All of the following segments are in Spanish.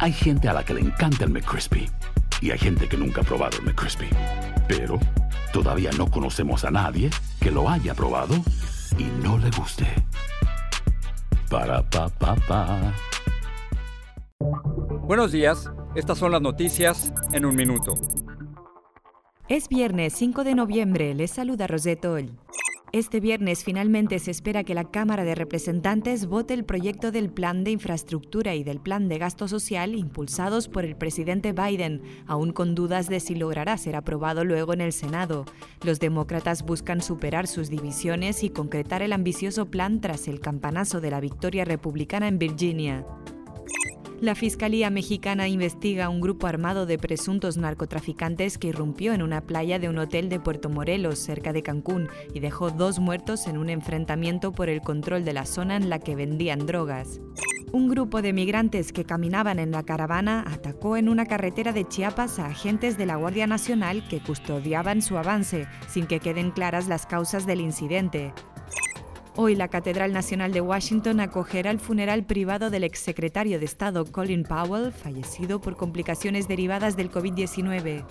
Hay gente a la que le encanta el McCrispy y hay gente que nunca ha probado el McCrispy. Pero todavía no conocemos a nadie que lo haya probado y no le guste. Para pa pa pa. Buenos días, estas son las noticias en un minuto. Es viernes 5 de noviembre, les saluda Roseto. Este viernes finalmente se espera que la Cámara de Representantes vote el proyecto del Plan de Infraestructura y del Plan de Gasto Social impulsados por el presidente Biden, aún con dudas de si logrará ser aprobado luego en el Senado. Los demócratas buscan superar sus divisiones y concretar el ambicioso plan tras el campanazo de la victoria republicana en Virginia. La Fiscalía mexicana investiga un grupo armado de presuntos narcotraficantes que irrumpió en una playa de un hotel de Puerto Morelos, cerca de Cancún, y dejó dos muertos en un enfrentamiento por el control de la zona en la que vendían drogas. Un grupo de migrantes que caminaban en la caravana atacó en una carretera de Chiapas a agentes de la Guardia Nacional que custodiaban su avance, sin que queden claras las causas del incidente. Hoy la Catedral Nacional de Washington acogerá el funeral privado del exsecretario de Estado Colin Powell, fallecido por complicaciones derivadas del COVID-19.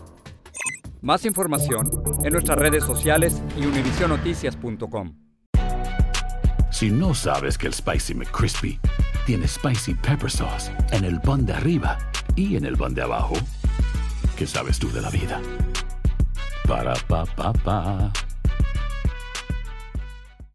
Más información en nuestras redes sociales y univisionoticias.com. Si no sabes que el Spicy McCrispy tiene Spicy Pepper Sauce en el pan de arriba y en el pan de abajo, ¿qué sabes tú de la vida? Para pa pa pa.